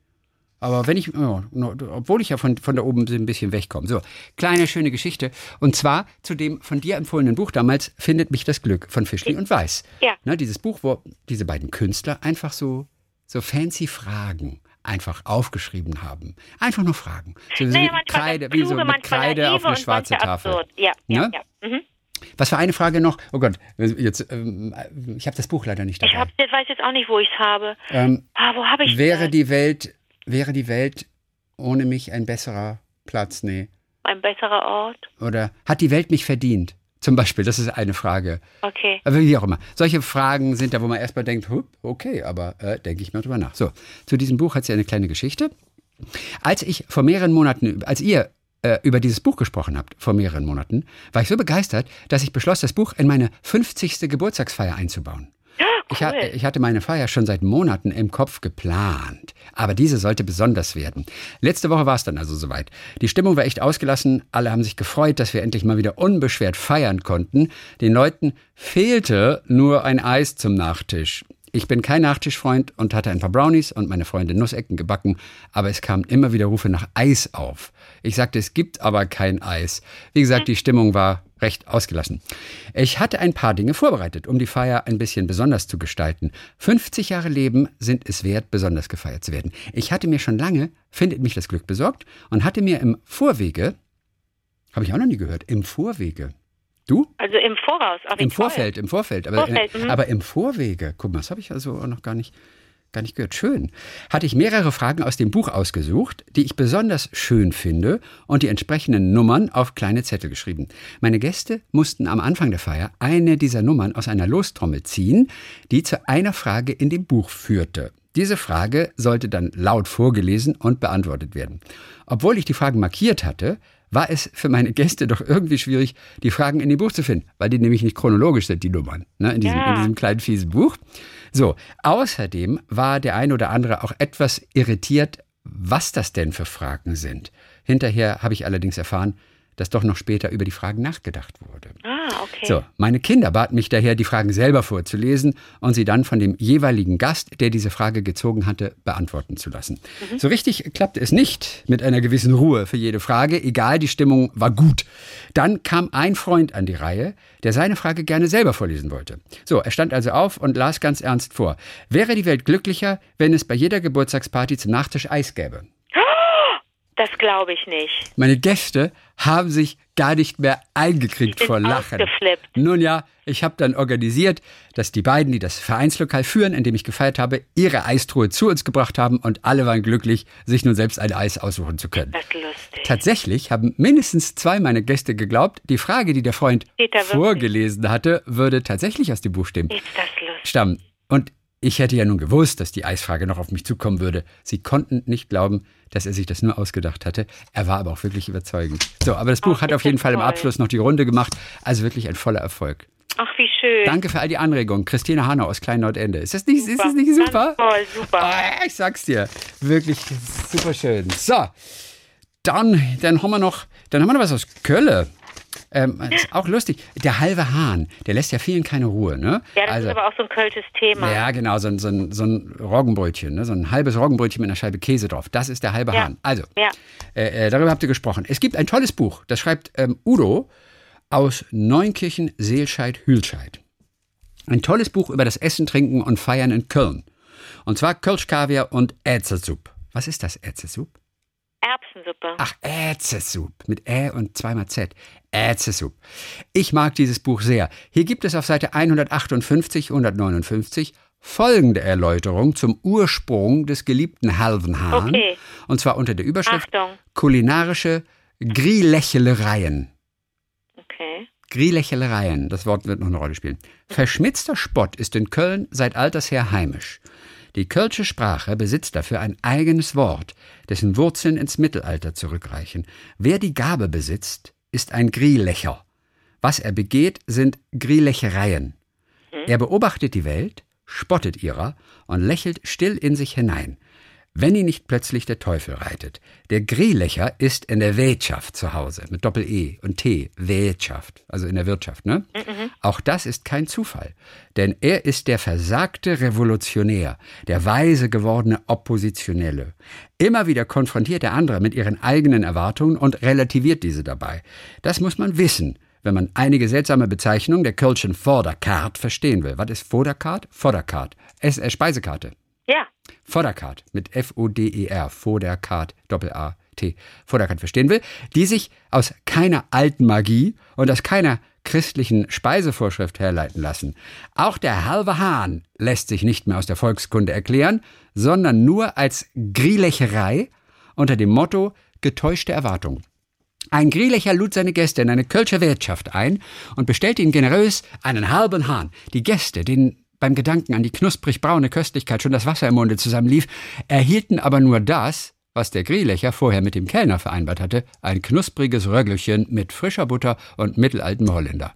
Aber wenn ich, oh, obwohl ich ja von, von da oben ein bisschen wegkomme. So, kleine schöne Geschichte. Und zwar zu dem von dir empfohlenen Buch damals, Findet mich das Glück von Fischli und Weiß. Ja. Ne, dieses Buch, wo diese beiden Künstler einfach so, so fancy Fragen einfach aufgeschrieben haben. Einfach nur Fragen. So naja, wie Kreide, kluge, wie so mit Kreide auf eine schwarze Tafel. Ja, ne? ja. Mhm. Was für eine Frage noch? Oh Gott, jetzt, ähm, ich habe das Buch leider nicht dabei. Ich hab, weiß jetzt auch nicht, wo ich es habe. Ähm, ah, wo habe ich Wäre das? die Welt, wäre die Welt ohne mich ein besserer Platz? Nee. Ein besserer Ort? Oder hat die Welt mich verdient? Zum Beispiel, das ist eine Frage. Okay. Aber wie auch immer. Solche Fragen sind da, wo man erstmal denkt, okay, aber äh, denke ich mal drüber nach. So, zu diesem Buch hat sie eine kleine Geschichte. Als ich vor mehreren Monaten, als ihr äh, über dieses Buch gesprochen habt, vor mehreren Monaten, war ich so begeistert, dass ich beschloss, das Buch in meine 50. Geburtstagsfeier einzubauen. Ich, ha Cool. ich hatte meine Feier schon seit Monaten im Kopf geplant. Aber diese sollte besonders werden. Letzte Woche war es dann also soweit. Die Stimmung war echt ausgelassen. Alle haben sich gefreut, dass wir endlich mal wieder unbeschwert feiern konnten. Den Leuten fehlte nur ein Eis zum Nachtisch. Ich bin kein Nachtischfreund und hatte ein paar Brownies und meine Freundin Nussecken gebacken, aber es kamen immer wieder Rufe nach Eis auf. Ich sagte, es gibt aber kein Eis. Wie gesagt, die Stimmung war recht ausgelassen. Ich hatte ein paar Dinge vorbereitet, um die Feier ein bisschen besonders zu gestalten. 50 Jahre Leben sind es wert, besonders gefeiert zu werden. Ich hatte mir schon lange, findet mich das Glück besorgt, und hatte mir im Vorwege, habe ich auch noch nie gehört, im Vorwege, du? Also im Voraus. Wie Im. Vorfeld, im Vorfeld. Aber, Vorfeld, äh, mhm. aber im Vorwege, guck mal, das habe ich also auch noch gar nicht, gar nicht gehört. Schön. Hatte ich mehrere Fragen aus dem Buch ausgesucht, die ich besonders schön finde und die entsprechenden Nummern auf kleine Zettel geschrieben. Meine Gäste mussten am Anfang der Feier eine dieser Nummern aus einer Lostrommel ziehen, die zu einer Frage in dem Buch führte. Diese Frage sollte dann laut vorgelesen und beantwortet werden. Obwohl ich die Fragen markiert hatte, war es für meine Gäste doch irgendwie schwierig, die Fragen in dem Buch zu finden, weil die nämlich nicht chronologisch sind, die Nummern, ne, in, diesem, Ja. in diesem kleinen fiesen Buch. So, außerdem war der ein oder andere auch etwas irritiert, was das denn für Fragen sind. Hinterher habe ich allerdings erfahren, dass doch noch später über die Fragen nachgedacht wurde. Ah, okay. So, meine Kinder baten mich daher, die Fragen selber vorzulesen und sie dann von dem jeweiligen Gast, der diese Frage gezogen hatte, beantworten zu lassen. So richtig klappte es nicht mit einer gewissen Ruhe für jede Frage, egal, die Stimmung war gut. Dann kam ein Freund an die Reihe, der seine Frage gerne selber vorlesen wollte. So, er stand also auf und las ganz ernst vor. Wäre die Welt glücklicher, wenn es bei jeder Geburtstagsparty zum Nachtisch Eis gäbe? Das glaube ich nicht. Meine Gäste haben sich gar nicht mehr eingekriegt vor Lachen. ausgeflippt. Nun ja, ich habe dann organisiert, dass die beiden, die das Vereinslokal führen, in dem ich gefeiert habe, ihre Eistruhe zu uns gebracht haben und alle waren glücklich, sich nun selbst ein Eis aussuchen zu können. Das ist lustig. Tatsächlich haben mindestens zwei meiner Gäste geglaubt, die Frage, die der Freund vorgelesen hatte, würde tatsächlich aus dem Buch stimmen. Ist das lustig? Stammen. Und ich hätte ja nun gewusst, dass die Eisfrage noch auf mich zukommen würde. Sie konnten nicht glauben, dass er sich das nur ausgedacht hatte. Er war aber auch wirklich überzeugend. So, aber das Buch Ach, hat auf jeden Fall im toll. Abschluss noch die Runde gemacht. Also wirklich ein voller Erfolg. Ach, wie schön. Danke für all die Anregungen. Christine Hanau aus Klein-Nordende. Ist das nicht, ist das nicht Ganz super? Toll, super. Ah, ich sag's dir. Wirklich super schön. So, dann, dann haben wir noch, dann haben wir noch was aus Kölle. Ähm, ist auch lustig. Der halbe Hahn, der lässt ja vielen keine Ruhe, ne? Ja, das also, ist aber auch so ein kölsches Thema. ja, genau, so ein, so ein, so ein Roggenbrötchen, ne? so ein halbes Roggenbrötchen mit einer Scheibe Käse drauf. Das ist der halbe Ja. Hahn. Also, Ja. äh, äh, darüber habt ihr gesprochen. Es gibt ein tolles Buch, das schreibt ähm, Udo aus Neunkirchen, Seelscheid, Hülscheid. Ein tolles Buch über das Essen, Trinken und Feiern in Köln. Und zwar Kölsch Kaviar und Ätzelsup. Was ist das Ätzelsup? Erbsensuppe. Ach, Ätzesup. Mit Ä und zweimal Z. Ätzesup. Ich mag dieses Buch sehr. Hier gibt es auf Seite 158, 159 folgende Erläuterung zum Ursprung des geliebten halben Hahn. Okay. Und zwar unter der Überschrift Achtung. Kulinarische Grillächelereien. Okay. Grillächelereien, das Wort wird noch eine Rolle spielen. Verschmitzter Spott ist in Köln seit alters her heimisch. Die kölsche Sprache besitzt dafür ein eigenes Wort, dessen Wurzeln ins Mittelalter zurückreichen. Wer die Gabe besitzt, ist ein Grillächer. Was er begeht, sind Grillächereien. Er beobachtet die Welt, spottet ihrer und lächelt still in sich hinein, wenn ihn nicht plötzlich der Teufel reitet. Der Grillächer ist in der Wirtschaft zu Hause, mit Doppel-E und T, Wirtschaft, also in der Wirtschaft, ne? Auch das ist kein Zufall, denn er ist der versagte Revolutionär, der weise gewordene Oppositionelle. Immer wieder konfrontiert er andere mit ihren eigenen Erwartungen und relativiert diese dabei. Das muss man wissen, wenn man einige seltsame Bezeichnungen der Kölschen Vorderkart verstehen will. Was ist Vorderkart? Vorderkart. Es, äh, Speisekarte. Ja. Vorderkart mit F-O-D-E-R, Vorderkart, Doppel-A-T, Vorderkart verstehen will, die sich aus keiner alten Magie und aus keiner christlichen Speisevorschrift herleiten lassen. Auch der halbe Hahn lässt sich nicht mehr aus der Volkskunde erklären, sondern nur als Grillächerei unter dem Motto getäuschte Erwartung. Ein Grielächer lud seine Gäste in eine Kölsche Wirtschaft ein und bestellte ihnen generös einen halben Hahn. Die Gäste, denen beim Gedanken an die knusprig braune Köstlichkeit schon das Wasser im Munde zusammenlief, erhielten aber nur das, was der Grielächer vorher mit dem Kellner vereinbart hatte, ein knuspriges Röggelchen mit frischer Butter und mittelaltem Holländer.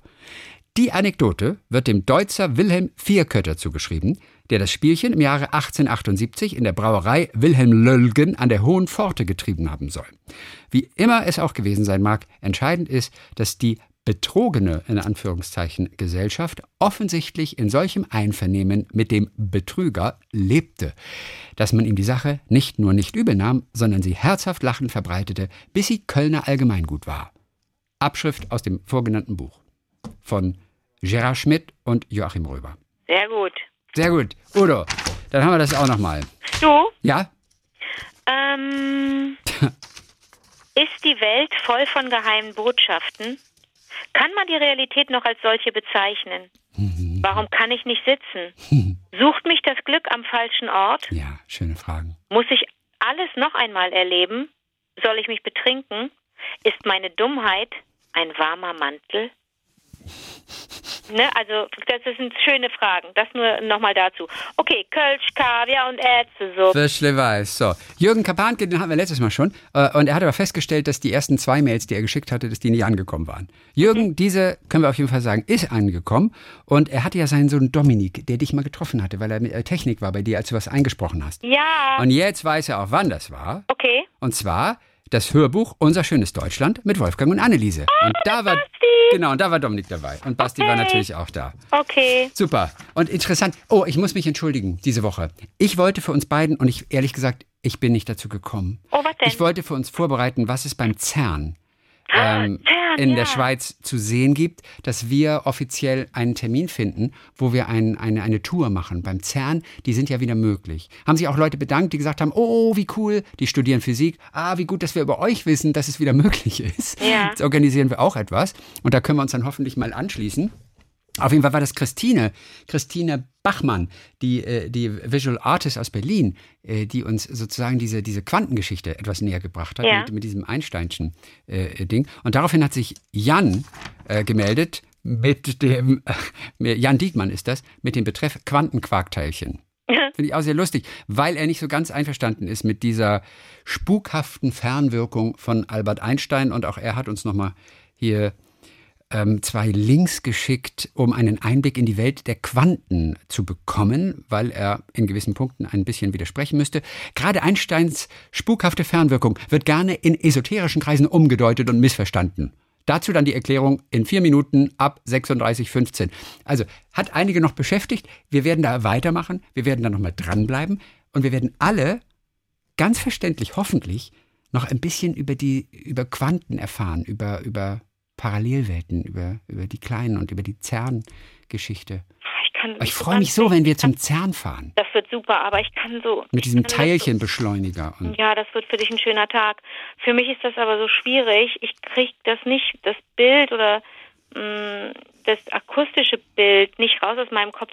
Die Anekdote wird dem Deutzer Wilhelm Vierkötter zugeschrieben, der das Spielchen im Jahre 1878 in der Brauerei Wilhelm Löllgen an der Hohen Pforte getrieben haben soll. Wie immer es auch gewesen sein mag, entscheidend ist, dass die betrogene, in Anführungszeichen, Gesellschaft offensichtlich in solchem Einvernehmen mit dem Betrüger lebte, dass man ihm die Sache nicht nur nicht übel nahm, sondern sie herzhaft lachend verbreitete, bis sie Kölner Allgemeingut war. Abschrift aus dem vorgenannten Buch von Gerard Schmidt und Joachim Röber. Sehr gut. Sehr gut. Udo, dann haben wir das auch nochmal. Du? Ja? Ähm, *laughs* ist die Welt voll von geheimen Botschaften? Kann man die Realität noch als solche bezeichnen? Warum kann ich nicht sitzen? Sucht mich das Glück am falschen Ort? Ja, schöne Fragen. Muss ich alles noch einmal erleben? Soll ich mich betrinken? Ist meine Dummheit ein warmer Mantel? *laughs* Ne, also das sind schöne Fragen. Das nur nochmal dazu. Okay, Kölsch, Kaviar und Ärzte so. Fischle weiß. So, Jürgen Kapanke, den hatten wir letztes Mal schon. Äh, und er hat aber festgestellt, dass die ersten zwei Mails, die er geschickt hatte, dass die nicht angekommen waren. Jürgen, diese, können wir auf jeden Fall sagen, ist angekommen. Und er hatte ja seinen Sohn Dominik, der dich mal getroffen hatte, weil er mit Technik war bei dir, als du was eingesprochen hast. Ja. Und jetzt weiß er auch, wann das war. Okay. Und zwar das Hörbuch Unser schönes Deutschland mit Wolfgang und Anneliese. und da war Basti. genau, und da war Dominik dabei und Basti war Okay. natürlich auch da. Okay. Super und interessant. Oh, ich muss mich entschuldigen diese Woche. Ich wollte für uns beiden und ich ehrlich gesagt, ich bin nicht dazu gekommen. Oh, was denn? Ich wollte für uns vorbereiten, was es beim CERN ähm, CERN, in ja. der Schweiz zu sehen gibt, dass wir offiziell einen Termin finden, wo wir ein, eine, eine Tour machen. Beim CERN, die sind ja wieder möglich. Haben sich auch Leute bedankt, die gesagt haben, oh, wie cool, die studieren Physik. Ah, wie gut, dass wir über euch wissen, dass es wieder *laughs* möglich ist. Ja. Jetzt organisieren wir auch etwas und da können wir uns dann hoffentlich mal anschließen. Auf jeden Fall war das Christine, Christine Bachmann, die, äh, die Visual Artist aus Berlin, äh, die uns sozusagen diese, diese Quantengeschichte etwas näher gebracht hat Ja. mit, mit diesem Einsteinschen äh, Ding. Und daraufhin hat sich Jan äh, gemeldet mit dem, *laughs* äh, Jan Diekmann ist das, mit dem Betreff Quantenquarkteilchen. *laughs* Finde ich auch sehr lustig, weil er nicht so ganz einverstanden ist mit dieser spukhaften Fernwirkung von Albert Einstein. Und auch er hat uns nochmal hier ähm, zwei Links geschickt, um einen Einblick in die Welt der Quanten zu bekommen, weil er in gewissen Punkten ein bisschen widersprechen müsste. Gerade Einsteins spukhafte Fernwirkung wird gerne in esoterischen Kreisen umgedeutet und missverstanden. Dazu dann die Erklärung in vier Minuten ab 36,15. Also hat einige noch beschäftigt. Wir werden da weitermachen. Wir werden da nochmal dranbleiben. Und wir werden alle ganz verständlich, hoffentlich, noch ein bisschen über die, über Quanten erfahren, über, über Parallelwelten, über, über die Kleinen und über die CERN-Geschichte. Ich, Ich freue mich so, wenn wir zum CERN fahren. Das wird super, aber ich kann so. Mit diesem Teilchenbeschleuniger. So, ja, das wird für dich ein schöner Tag. Für mich ist das aber so schwierig. Ich kriege das nicht, das Bild oder mh, das akustische Bild nicht raus aus meinem Kopf.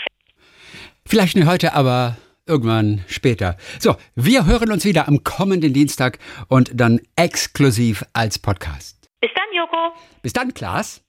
vielleicht nicht heute, aber irgendwann später. So, wir hören uns wieder am kommenden Dienstag und dann exklusiv als Podcast. Bis dann, Joko. Bis dann, Klaas.